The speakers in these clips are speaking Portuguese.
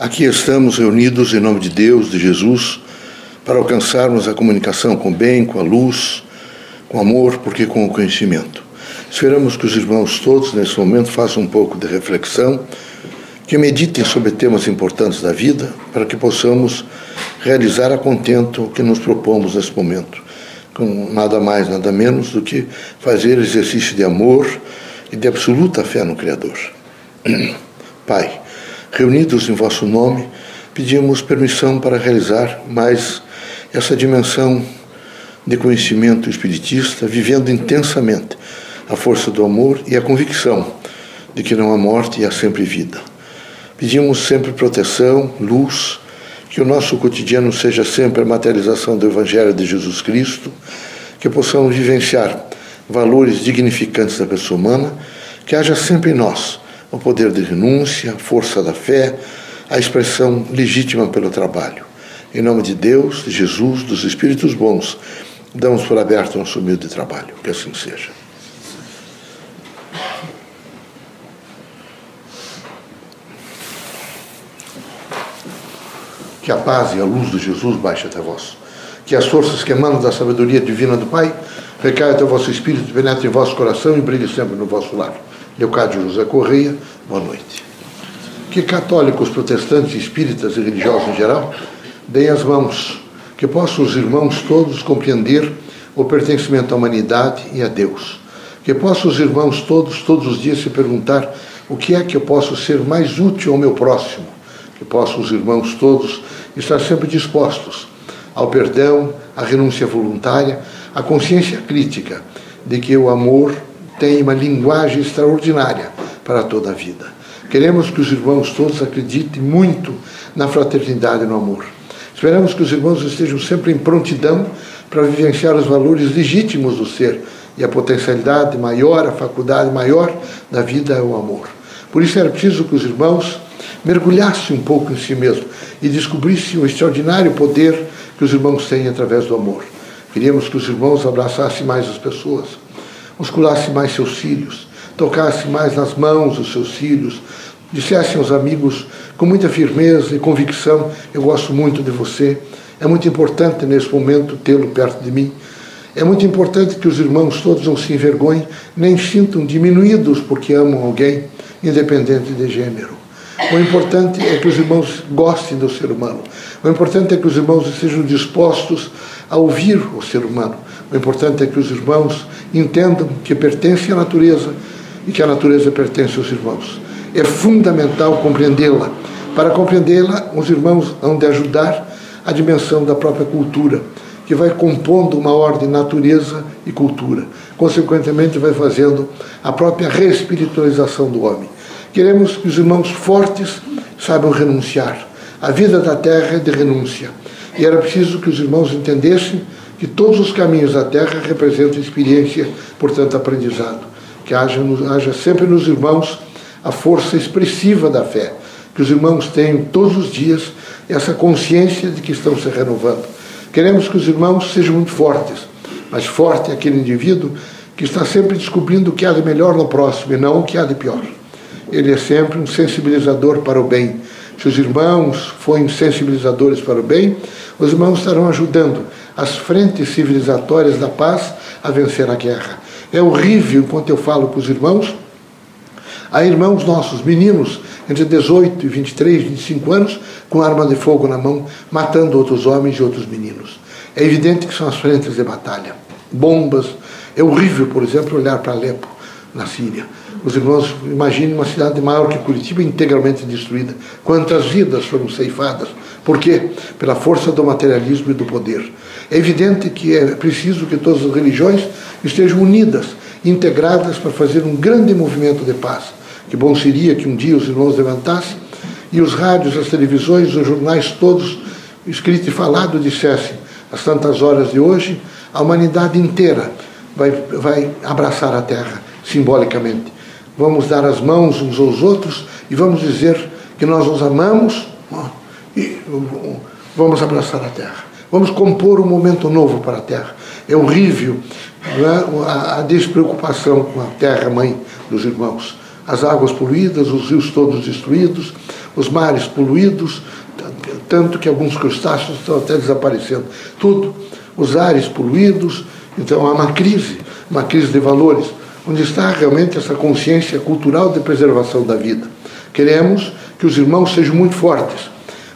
Aqui estamos reunidos em nome de Deus, de Jesus, para alcançarmos a comunicação com o bem, com a luz, com o amor, porque com o conhecimento. Esperamos que os irmãos todos, nesse momento, façam um pouco de reflexão, que meditem sobre temas importantes da vida, para que possamos realizar a contento o que nos propomos nesse momento, com nada mais, nada menos do que fazer exercício de amor e de absoluta fé no Criador. Pai, reunidos em vosso nome, pedimos permissão para realizar mais essa dimensão de conhecimento espiritista, vivendo intensamente a força do amor e a convicção de que não há morte e há sempre vida. Pedimos sempre proteção, luz, que o nosso cotidiano seja sempre a materialização do Evangelho de Jesus Cristo, que possamos vivenciar valores dignificantes da pessoa humana, que haja sempre em nós o poder de renúncia, a força da fé, a expressão legítima pelo trabalho. Em nome de Deus, de Jesus, dos Espíritos bons, damos por aberto nosso humilde trabalho. Que assim seja. Que a paz e a luz de Jesus baixe até vós. Que as forças que emanam da sabedoria divina do Pai recaiam até o vosso espírito, penetrem em vosso coração e brilhem sempre no vosso lar. Leocádio José Correia, boa noite. Que católicos, protestantes, espíritas e religiosos em geral deem as mãos, que possam os irmãos todos compreender o pertencimento à humanidade e a Deus. Que possam os irmãos todos, todos os dias, se perguntar o que é que eu posso ser mais útil ao meu próximo. Que possam os irmãos todos estar sempre dispostos ao perdão, à renúncia voluntária, à consciência crítica de que o amor tem uma linguagem extraordinária para toda a vida. Queremos que os irmãos todos acreditem muito na fraternidade e no amor. Esperamos que os irmãos estejam sempre em prontidão para vivenciar os valores legítimos do ser e a potencialidade maior, a faculdade maior da vida é o amor. Por isso era preciso que os irmãos mergulhassem um pouco em si mesmos e descobrissem o extraordinário poder que os irmãos têm através do amor. Queríamos que os irmãos abraçassem mais as pessoas, musculasse mais seus filhos, tocasse mais nas mãos os seus filhos, dissessem aos amigos com muita firmeza e convicção: Eu gosto muito de você. É muito importante nesse momento tê-lo perto de mim. É muito importante que os irmãos todos não se envergonhem, nem sintam diminuídos porque amam alguém, independente de gênero. O importante é que os irmãos gostem do ser humano. O importante é que os irmãos estejam dispostos a ouvir o ser humano. O importante é que os irmãos entendam que pertence à natureza e que a natureza pertence aos irmãos. É fundamental compreendê-la. Para compreendê-la, os irmãos hão de ajudar a dimensão da própria cultura, que vai compondo uma ordem natureza e cultura. Consequentemente, vai fazendo a própria reespiritualização do homem. Queremos que os irmãos fortes saibam renunciar. A vida da terra é de renúncia. E era preciso que os irmãos entendessem que todos os caminhos da terra representam experiência, portanto, aprendizado. Que haja, haja sempre nos irmãos a força expressiva da fé. Que os irmãos tenham todos os dias essa consciência de que estão se renovando. Queremos que os irmãos sejam muito fortes, mas forte é aquele indivíduo que está sempre descobrindo o que há de melhor no próximo e não o que há de pior. Ele é sempre um sensibilizador para o bem. Se os irmãos forem sensibilizadores para o bem, os irmãos estarão ajudando as frentes civilizatórias da paz a vencer a guerra. É horrível, enquanto eu falo com os irmãos, há irmãos nossos, meninos, entre 18 e 23, 25 anos, com arma de fogo na mão, matando outros homens e outros meninos. É evidente que são as frentes de batalha. Bombas. É horrível, por exemplo, olhar para Alepo, na Síria. Os irmãos, imaginem uma cidade maior que Curitiba integralmente destruída. Quantas vidas foram ceifadas por quê? Pela força do materialismo e do poder. É evidente que é preciso que todas as religiões estejam unidas, integradas para fazer um grande movimento de paz. Que bom seria que um dia os irmãos levantassem e os rádios, as televisões, os jornais todos, escrito e falado, dissessem: às tantas horas de hoje, a humanidade inteira vai, vai abraçar a Terra, simbolicamente. Vamos dar as mãos uns aos outros e vamos dizer que nós nos amamos e vamos abraçar a terra. Vamos compor um momento novo para a terra. É horrível é? a, despreocupação com a terra mãe dos irmãos. As águas poluídas, os rios todos destruídos, os mares poluídos, tanto que alguns crustáceos estão até desaparecendo. Tudo, os ares poluídos, então há uma crise, uma crise de valores, onde está realmente essa consciência cultural de preservação da vida. Queremos que os irmãos sejam muito fortes,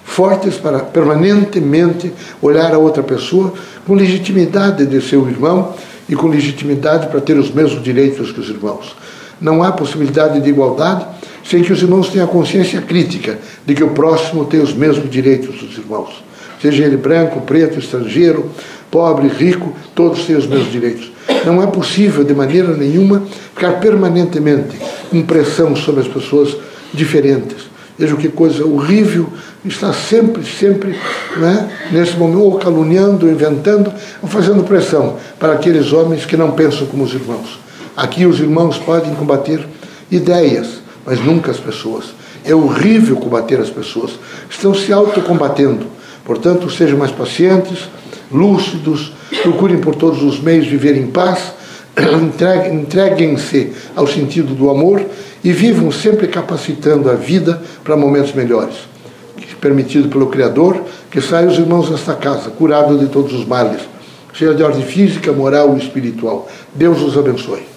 fortes para permanentemente olhar a outra pessoa com legitimidade de seu irmão e com legitimidade para ter os mesmos direitos que os irmãos. Não há possibilidade de igualdade sem que os irmãos tenham a consciência crítica de que o próximo tem os mesmos direitos dos irmãos. Seja ele branco, preto, estrangeiro, pobre, rico, todos têm os mesmos direitos. Não é possível, de maneira nenhuma, ficar permanentemente com pressão sobre as pessoas diferentes. Veja que coisa horrível está sempre, sempre, né, nesse momento, ou caluniando, ou inventando, ou fazendo pressão para aqueles homens que não pensam como os irmãos. Aqui os irmãos podem combater ideias, mas nunca as pessoas. É horrível combater as pessoas. Estão se autocombatendo. Portanto, sejam mais pacientes, lúcidos, procurem por todos os meios viver em paz, entreguem-se ao sentido do amor e vivam sempre capacitando a vida para momentos melhores. Permitido pelo Criador que saiam os irmãos desta casa, curados de todos os males, seja de ordem física, moral e espiritual. Deus os abençoe.